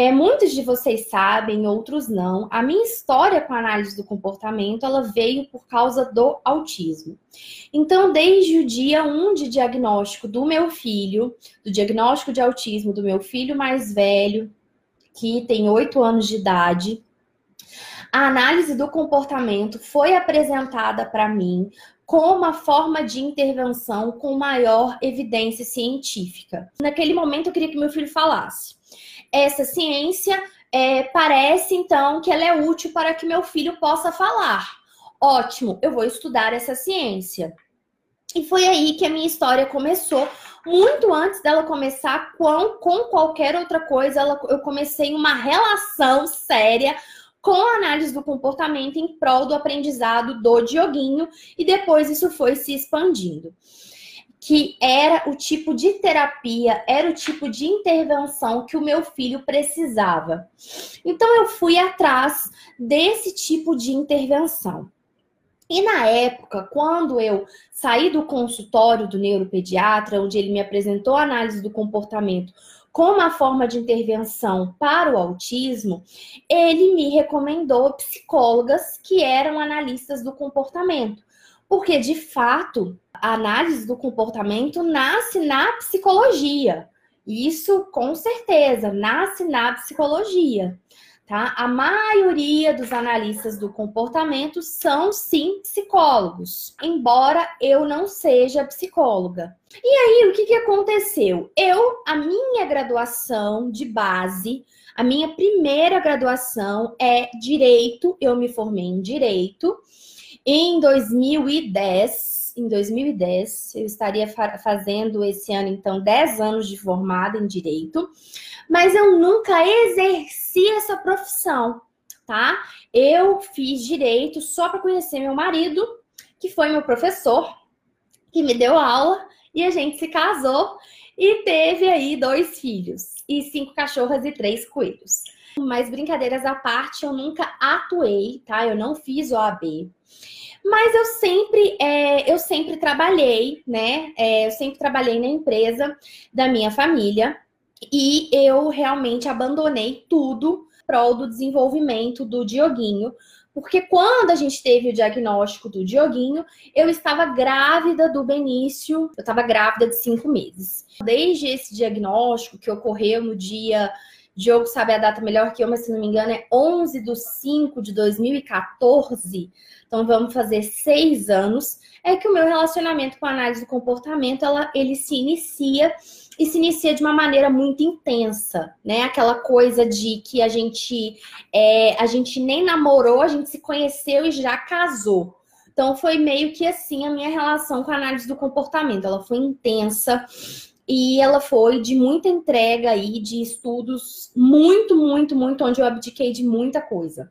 É, muitos de vocês sabem, outros não. A minha história com a análise do comportamento, ela veio por causa do autismo. Então, desde o dia 1 de diagnóstico do meu filho, do diagnóstico de autismo do meu filho mais velho, que tem 8 anos de idade, a análise do comportamento foi apresentada para mim como uma forma de intervenção com maior evidência científica. Naquele momento, eu queria que meu filho falasse essa ciência é, parece então que ela é útil para que meu filho possa falar. Ótimo, eu vou estudar essa ciência. E foi aí que a minha história começou. Muito antes dela começar com, com qualquer outra coisa, ela, eu comecei uma relação séria com a análise do comportamento em prol do aprendizado do Dioguinho, e depois isso foi se expandindo que era o tipo de terapia, era o tipo de intervenção que o meu filho precisava. Então eu fui atrás desse tipo de intervenção. E na época, quando eu saí do consultório do neuropediatra, onde ele me apresentou a análise do comportamento como uma forma de intervenção para o autismo, ele me recomendou psicólogas que eram analistas do comportamento. Porque, de fato, a análise do comportamento nasce na psicologia. Isso, com certeza, nasce na psicologia. Tá? A maioria dos analistas do comportamento são sim psicólogos, embora eu não seja psicóloga. E aí, o que, que aconteceu? Eu, a minha graduação de base, a minha primeira graduação é direito, eu me formei em direito, em 2010, em 2010, eu estaria fa fazendo esse ano, então, 10 anos de formada em direito, mas eu nunca exerci essa profissão, tá? Eu fiz direito só para conhecer meu marido, que foi meu professor, que me deu aula, e a gente se casou e teve aí dois filhos, e cinco cachorras e três coelhos. Mas brincadeiras à parte, eu nunca atuei, tá? Eu não fiz OAB. Mas eu sempre, é, eu sempre trabalhei, né? É, eu sempre trabalhei na empresa da minha família e eu realmente abandonei tudo prol do desenvolvimento do Dioguinho, porque quando a gente teve o diagnóstico do Dioguinho, eu estava grávida do Benício, eu estava grávida de cinco meses. Desde esse diagnóstico que ocorreu no dia Diogo sabe a data melhor que eu, mas se não me engano é 11 de 5 de 2014. Então vamos fazer seis anos. É que o meu relacionamento com a análise do comportamento, ela, ele se inicia e se inicia de uma maneira muito intensa, né? Aquela coisa de que a gente é, a gente nem namorou, a gente se conheceu e já casou. Então foi meio que assim a minha relação com a análise do comportamento. Ela foi intensa e ela foi de muita entrega aí, de estudos muito, muito, muito, onde eu abdiquei de muita coisa.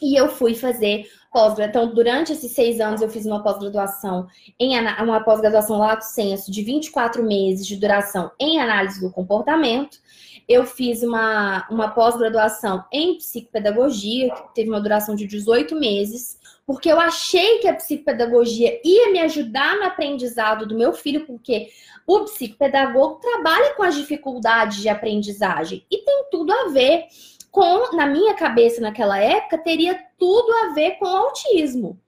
E eu fui fazer pós-graduação. Então, durante esses seis anos, eu fiz uma pós-graduação em uma pós-graduação lato senso de 24 meses de duração em análise do comportamento. Eu fiz uma, uma pós-graduação em psicopedagogia, que teve uma duração de 18 meses, porque eu achei que a psicopedagogia ia me ajudar no aprendizado do meu filho, porque o psicopedagogo trabalha com as dificuldades de aprendizagem e tem tudo a ver com, na minha cabeça naquela época, teria tudo a ver com autismo.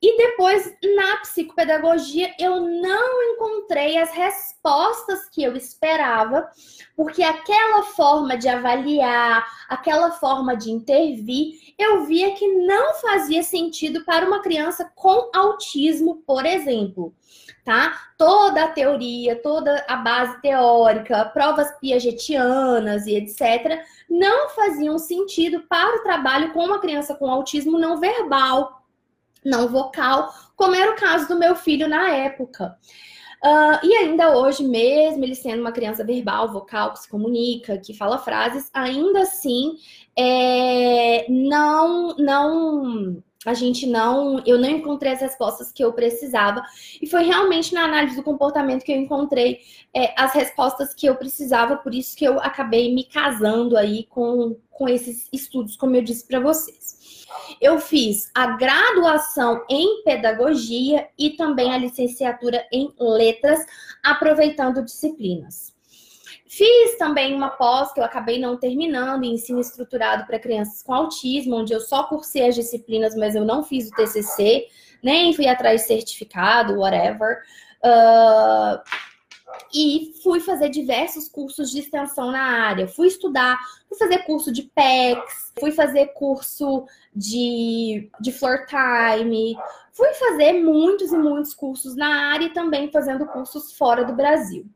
E depois, na psicopedagogia, eu não encontrei as respostas que eu esperava, porque aquela forma de avaliar, aquela forma de intervir, eu via que não fazia sentido para uma criança com autismo, por exemplo. Tá? Toda a teoria, toda a base teórica, provas piagetianas e etc., não faziam sentido para o trabalho com uma criança com autismo não verbal não vocal, como era o caso do meu filho na época. Uh, e ainda hoje, mesmo ele sendo uma criança verbal, vocal, que se comunica, que fala frases, ainda assim é, não, não, a gente não, eu não encontrei as respostas que eu precisava. E foi realmente na análise do comportamento que eu encontrei é, as respostas que eu precisava, por isso que eu acabei me casando aí com, com esses estudos, como eu disse para vocês. Eu fiz a graduação em pedagogia e também a licenciatura em letras, aproveitando disciplinas. Fiz também uma pós que eu acabei não terminando, em ensino estruturado para crianças com autismo, onde eu só cursei as disciplinas, mas eu não fiz o TCC, nem fui atrás de certificado, whatever. Uh, e fui fazer diversos cursos de extensão na área. Fui estudar, fui fazer curso de PEX, fui fazer curso de, de floor time, fui fazer muitos e muitos cursos na área e também fazendo cursos fora do Brasil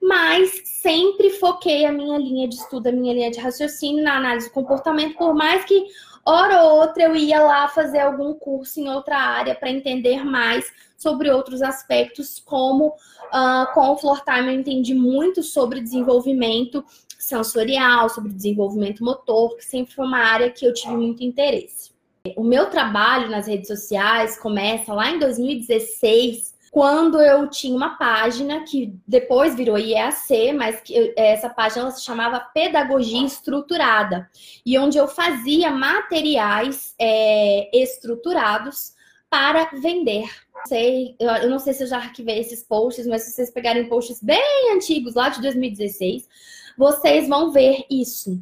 mas sempre foquei a minha linha de estudo, a minha linha de raciocínio na análise do comportamento, por mais que hora ou outra eu ia lá fazer algum curso em outra área para entender mais sobre outros aspectos, como uh, com o Floor Time eu entendi muito sobre desenvolvimento sensorial, sobre desenvolvimento motor, que sempre foi uma área que eu tive muito interesse. O meu trabalho nas redes sociais começa lá em 2016, quando eu tinha uma página que depois virou IEAC, mas que essa página se chamava Pedagogia Estruturada, e onde eu fazia materiais é, estruturados para vender. Sei, eu não sei se eu já arquivei esses posts, mas se vocês pegarem posts bem antigos, lá de 2016, vocês vão ver isso.